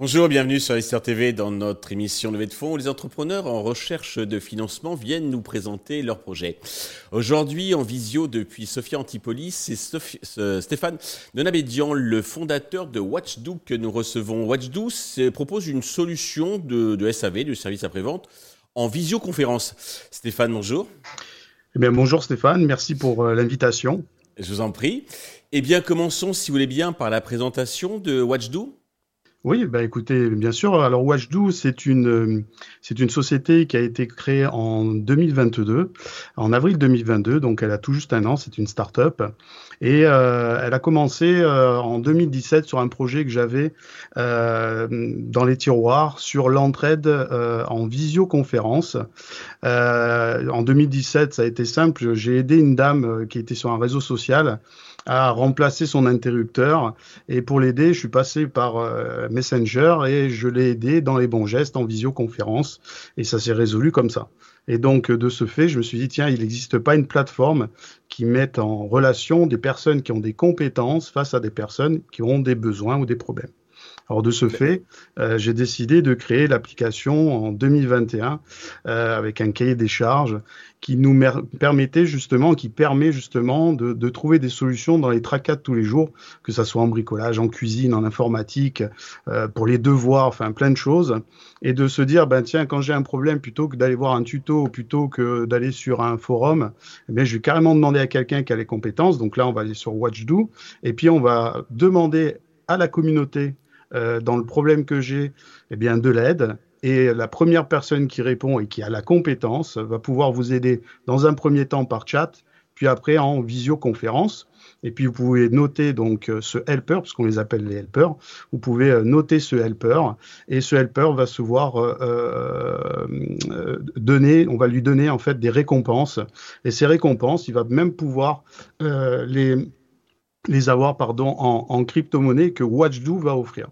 Bonjour, bienvenue sur SR TV dans notre émission Levée de fonds où les entrepreneurs en recherche de financement viennent nous présenter leurs projets. Aujourd'hui, en visio depuis Sophia Antipolis, c'est Stéphane Donabédian, le fondateur de Watchdo que nous recevons. Watchdo propose une solution de, SAV, du service après-vente, en visioconférence. Stéphane, bonjour. Eh bien, bonjour Stéphane, merci pour euh, l'invitation. Je vous en prie. Eh bien, commençons, si vous voulez bien, par la présentation de Watchdo. Oui, bah écoutez, bien sûr. Alors Watchdo, c'est une euh, c'est une société qui a été créée en 2022, en avril 2022, donc elle a tout juste un an. C'est une start-up et euh, elle a commencé euh, en 2017 sur un projet que j'avais dans les tiroirs sur l'entraide en visioconférence. en 2017, ça a été simple. J'ai aidé une dame qui était sur un réseau social à remplacer son interrupteur. Et pour l'aider, je suis passé par euh, Messenger et je l'ai aidé dans les bons gestes en visioconférence. Et ça s'est résolu comme ça. Et donc, de ce fait, je me suis dit, tiens, il n'existe pas une plateforme qui mette en relation des personnes qui ont des compétences face à des personnes qui ont des besoins ou des problèmes. Alors de ce fait, euh, j'ai décidé de créer l'application en 2021 euh, avec un cahier des charges qui nous permettait justement, qui permet justement de, trouver des solutions dans les tracas de tous les jours, que ça soit en bricolage, en cuisine, en informatique, euh, pour les devoirs, enfin plein de choses, et de se dire, ben tiens, quand j'ai un problème, plutôt que d'aller voir un tuto, plutôt que d'aller sur un forum, eh je vais carrément demander à quelqu'un qui a les compétences. Donc là, on va aller sur Watchdo, et puis on va demander à la communauté euh, dans le problème que j'ai, eh bien de l'aide et la première personne qui répond et qui a la compétence va pouvoir vous aider dans un premier temps par chat, puis après en visioconférence. Et puis vous pouvez noter donc euh, ce helper, parce qu'on les appelle les helpers. Vous pouvez euh, noter ce helper et ce helper va se voir euh, donner, on va lui donner en fait des récompenses. Et ces récompenses, il va même pouvoir les les avoir pardon en, en crypto-monnaie que Watchdo va offrir.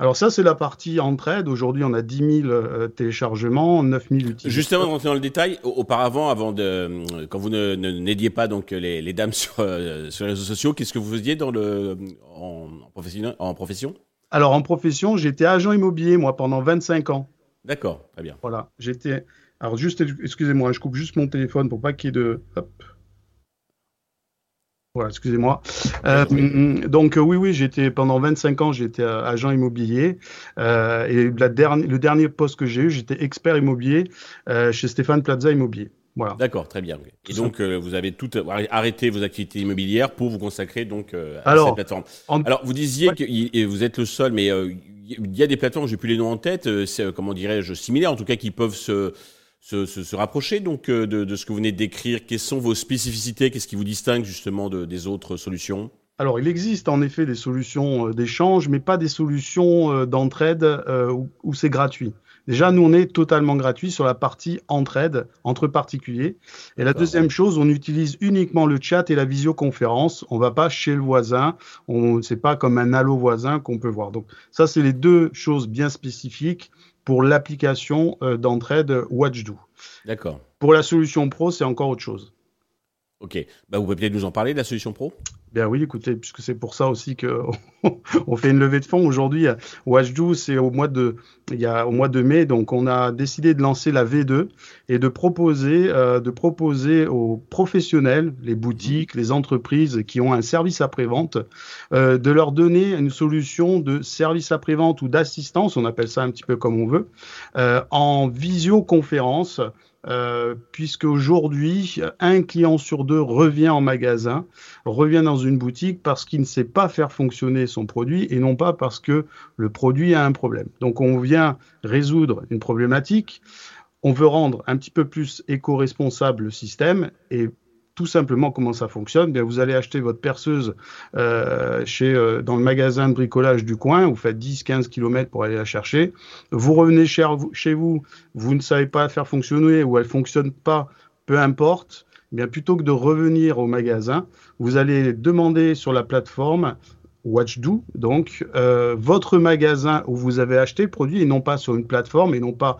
Alors ça, c'est la partie entraide. Aujourd'hui, on a 10 000 euh, téléchargements, 9 000 utilisateurs. Justement, rentrer dans le détail, auparavant, avant de, quand vous ne, n'aidiez pas donc les, les dames sur, euh, sur les réseaux sociaux, qu'est-ce que vous faisiez dans le, en, profession, en profession? Alors en profession, j'étais agent immobilier moi pendant 25 ans. D'accord, très bien. Voilà, j'étais. Alors juste, excusez-moi, je coupe juste mon téléphone pour pas qu'il y ait de. Hop. Voilà, excusez-moi. Euh, donc oui, oui, j'étais pendant 25 ans, j'étais euh, agent immobilier euh, et la le dernier poste que j'ai eu, j'étais expert immobilier euh, chez Stéphane Plaza Immobilier. Voilà. D'accord, très bien. Et donc euh, vous avez tout arrêté vos activités immobilières pour vous consacrer donc à cette plateforme. Alors vous disiez que vous êtes le seul, mais il y a des plateformes, j'ai plus les noms en tête, c'est comment dirais-je similaires en tout cas qui peuvent se se, se, rapprocher donc euh, de, de, ce que vous venez de décrire Quelles sont vos spécificités? Qu'est-ce qui vous distingue justement de, des autres solutions? Alors, il existe en effet des solutions euh, d'échange, mais pas des solutions euh, d'entraide où, où c'est gratuit. Déjà, nous, on est totalement gratuit sur la partie entraide entre particuliers. Et la deuxième chose, on utilise uniquement le chat et la visioconférence. On va pas chez le voisin. On, c'est pas comme un allo voisin qu'on peut voir. Donc, ça, c'est les deux choses bien spécifiques pour l'application euh, d'entraide WatchDo. D'accord. Pour la solution pro, c'est encore autre chose. Ok. Bah, vous pouvez peut-être nous en parler de la solution pro? Bien oui, écoutez, puisque c'est pour ça aussi que on fait une levée de fonds aujourd'hui. Watchdo, c'est au mois de, il y a au mois de mai, donc on a décidé de lancer la V2 et de proposer, euh, de proposer aux professionnels, les boutiques, les entreprises qui ont un service après-vente, euh, de leur donner une solution de service après-vente ou d'assistance, on appelle ça un petit peu comme on veut, euh, en visioconférence euh, puisque aujourd'hui, un client sur deux revient en magasin, revient dans une boutique parce qu'il ne sait pas faire fonctionner son produit et non pas parce que le produit a un problème. Donc on vient résoudre une problématique, on veut rendre un petit peu plus éco-responsable le système et tout simplement comment ça fonctionne? Bien, vous allez acheter votre perceuse euh, chez, euh, dans le magasin de bricolage du coin, vous faites 10-15 km pour aller la chercher. Vous revenez chez vous, vous, ne savez pas faire fonctionner ou elle fonctionne pas, peu importe. Bien, plutôt que de revenir au magasin, vous allez demander sur la plateforme Watchdo, donc euh, votre magasin où vous avez acheté le produit et non pas sur une plateforme et non pas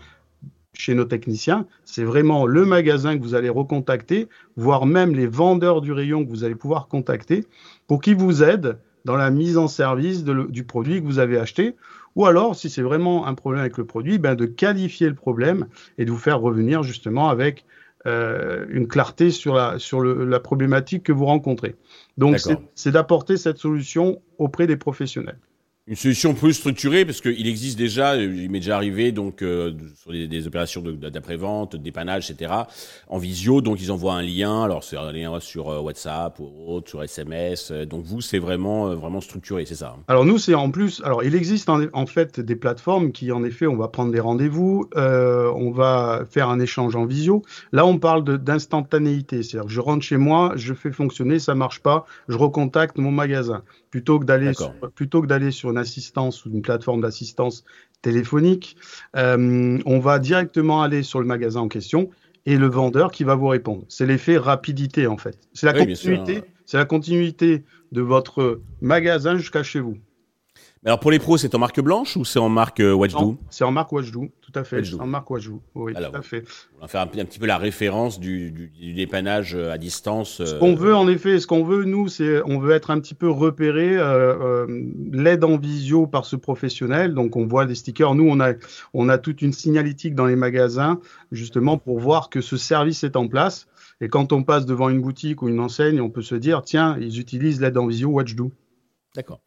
chez nos techniciens. C'est vraiment le magasin que vous allez recontacter, voire même les vendeurs du rayon que vous allez pouvoir contacter pour qu'ils vous aident dans la mise en service du produit que vous avez acheté. Ou alors, si c'est vraiment un problème avec le produit, ben de qualifier le problème et de vous faire revenir justement avec euh, une clarté sur, la, sur la problématique que vous rencontrez. Donc, c'est d'apporter cette solution auprès des professionnels une solution plus structurée parce qu'il existe déjà, il m'est déjà arrivé donc euh, sur des, opérations d'après-vente, de, dépannage, etc. En visio, donc ils envoient un lien. Alors c'est un lien sur euh, WhatsApp ou autre, sur SMS. Euh, donc vous, c'est vraiment vraiment structuré, c'est ça hein Alors nous, c'est en plus. Alors il existe en, fait des plateformes qui, en effet, on va prendre des rendez-vous, on va faire un échange en visio. Là, on parle d'instantanéité, c'est-à-dire que je rentre chez moi, je fais fonctionner, ça marche pas, je recontacte mon magasin plutôt que d'aller plutôt que d'aller sur une assistance ou une plateforme d'assistance téléphonique, euh, on va directement aller sur le magasin en question et le vendeur qui va vous répondre. C'est l'effet rapidité en fait. C'est la continuité. C'est la continuité de votre magasin jusqu'à chez vous alors pour les pros, c'est en marque blanche ou c'est en marque euh, Watchdoo C'est en marque Watchdoo, tout à fait. Marque Watchdoo, oui, tout à fait. On va faire un, petit peu la référence du, du, dépannage euh, à distance. Ce qu'on veut, en effet, ce qu'on veut, nous, c'est on veut être un petit peu repéré, euh, l'aide en visio par ce professionnel. Donc on voit des stickers. Nous, on a, on a toute une signalétique dans les magasins, justement pour voir que ce service est en place. Et quand on passe devant une boutique ou une enseigne, on peut se dire, tiens, ils utilisent l'aide en visio Watchdoo. D'accord.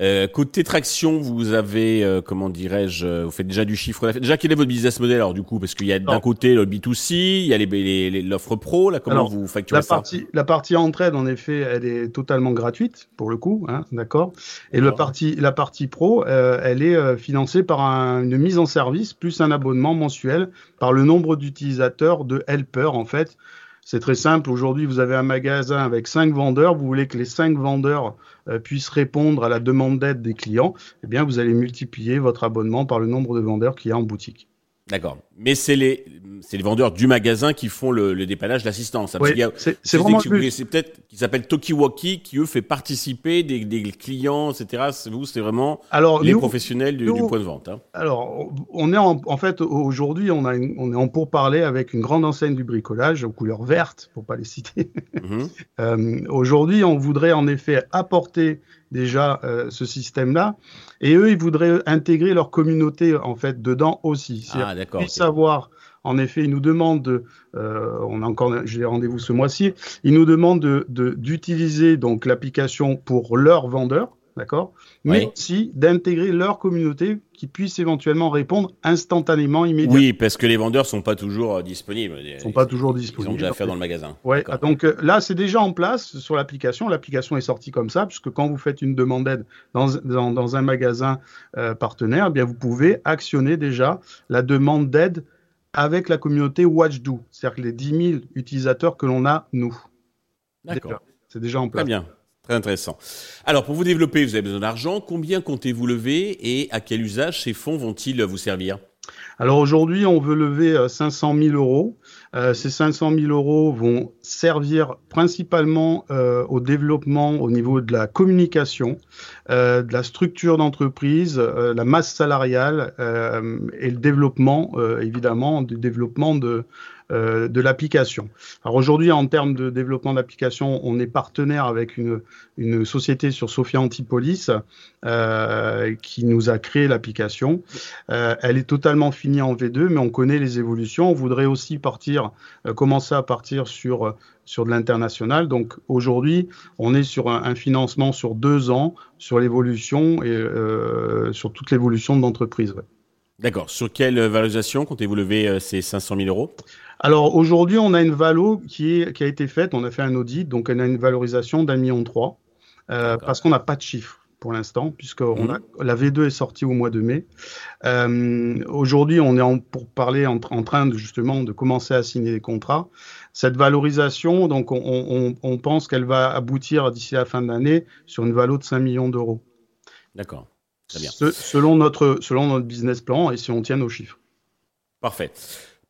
Euh, côté traction, vous avez, euh, comment dirais-je, euh, vous faites déjà du chiffre d'affaires. Déjà, quel est votre business model alors du coup? Parce qu'il y a d'un côté le B2C, il y a l'offre pro, là, comment vous facturez la ça? partie, La partie entraide, en effet, elle est totalement gratuite, pour le coup, hein, d'accord? Et le partie, la partie pro, elle est financée par une mise en service, plus un abonnement mensuel, par le nombre d'utilisateurs de Helper, en fait. C'est très simple. Aujourd'hui, vous avez un magasin avec cinq vendeurs. Vous voulez que les cinq vendeurs euh, puissent répondre à la demande d'aide des clients. Eh bien, vous allez multiplier votre abonnement par le nombre de vendeurs qu'il y a en boutique. D'accord. Mais c'est les, c'est les vendeurs du magasin qui font le, le dépannage, l'assistance. Oui, c'est vraiment C'est peut-être qui s'appelle Tokiwoki qui eux fait participer des, des clients, etc. Vous, c'est vraiment alors, les professionnels du, du, point de vente. Hein. Alors, on est en, en fait aujourd'hui, on a on est en pourparler avec une grande enseigne du bricolage aux couleurs vertes, pour pas les citer. Mhm. euh, aujourd'hui, on voudrait en effet apporter déjà euh, ce système-là. Et eux, ils voudraient intégrer leur communauté en fait dedans aussi. Ah, d'accord. savoir. En effet, ils nous demandent, de, euh, on a encore, j'ai rendez-vous ce mois-ci, ils nous demandent de, d'utiliser donc l'application pour leurs vendeurs, d'accord Mais aussi d'intégrer leur communauté qui puisse éventuellement répondre instantanément, immédiatement. Oui, parce que les vendeurs sont pas toujours euh, disponibles. Ils sont pas toujours disponibles. Ils ont déjà affaire dans le magasin. Ouais. Donc euh, là, c'est déjà en place sur l'application. L'application est sortie comme ça, puisque quand vous faites une demande d'aide dans, dans, dans, un magasin euh, partenaire, eh bien vous pouvez actionner déjà la demande d'aide avec la communauté WatchDo, c'est-à-dire les 10 000 utilisateurs que l'on a nous. D'accord. C'est déjà en place. Très bien. Très intéressant. Alors, pour vous développer, vous avez besoin d'argent. Combien comptez-vous lever et à quel usage ces fonds vont-ils vous servir? Alors aujourd'hui, on veut lever 500 euh, 000 euros. Euh, ces 500 000 euros vont servir principalement euh, au développement au niveau de la communication, de la structure d'entreprise, la masse salariale et le développement, évidemment, du développement de, euh, de l'application. Alors aujourd'hui, en termes de développement d'application, on est partenaire avec une, une société sur Sophia Antipolis euh, qui nous a créé l'application. Euh, elle est totalement finie en V2, mais on connaît les évolutions. On voudrait aussi partir, euh, commencer à partir sur sur de l'international. Donc aujourd'hui, on est sur un, financement sur deux ans sur l'évolution et euh, sur toute l'évolution de l'entreprise. Ouais. D'accord. Sur quelle valorisation comptez-vous lever ces 500 000 euros? Alors aujourd'hui, on a une valo qui, est, qui a été faite, on a fait un audit, donc on a une valorisation d'un million trois, euh, parce qu'on n'a pas de chiffres pour l'instant, puisque on a, mhm. la V2 est sortie au mois de mai. Euh, aujourd'hui, on est en, pour parler en, en, train de justement de commencer à signer des contrats. Cette valorisation, donc on, on, on pense qu'elle va aboutir d'ici la fin de l'année sur une valo de 5 millions d'euros. D'accord. Très bien. selon notre selon notre business plan et si on tient nos chiffres. Parfait.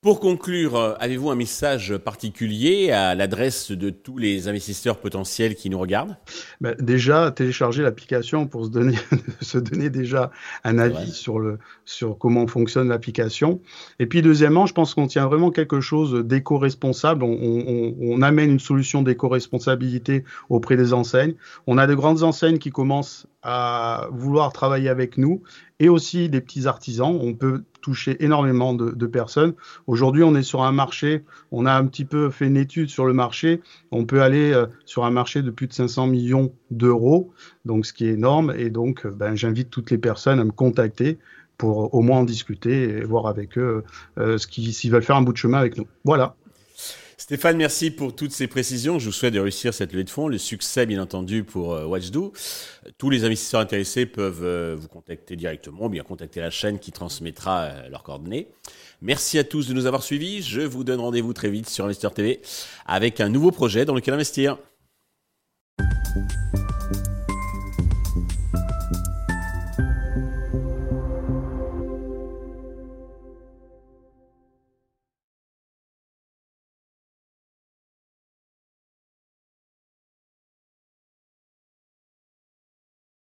Pour conclure, euh, avez-vous un message particulier à l'adresse de tous les investisseurs potentiels qui nous regardent? Ben, Déjà, télécharger l'application pour se donner, se donner déjà un avis sur, le, sur comment fonctionne l'application. Et puis deuxièmement, je pense qu'on tient vraiment quelque chose d'éco-responsable. On, on, on, amène une solution d'éco-responsabilité auprès des enseignes. On a de grandes enseignes qui commencent à vouloir travailler avec nous et aussi des petits artisans. On peut toucher énormément de, personnes. Aujourd'hui, on est sur un marché, on a un petit peu fait une étude sur le marché. On peut aller euh, sur un marché de plus de 500 millions d'euros, donc ce qui est énorme. Et donc, euh, ben, j'invite toutes les personnes à me contacter pour au moins en discuter et voir avec eux euh, ce s'ils veulent faire un bout de chemin avec nous. Voilà. Stéphane, merci pour toutes ces précisions. Je vous souhaite de réussir cette levée de fonds, le succès bien entendu pour euh, WatchDo. Tous les investisseurs intéressés peuvent euh, vous contacter directement ou bien contacter la chaîne qui transmettra euh, leurs coordonnées. Merci à tous de nous avoir suivis. Je vous donne rendez-vous très vite sur Investeur TV avec un nouveau projet dans lequel investir.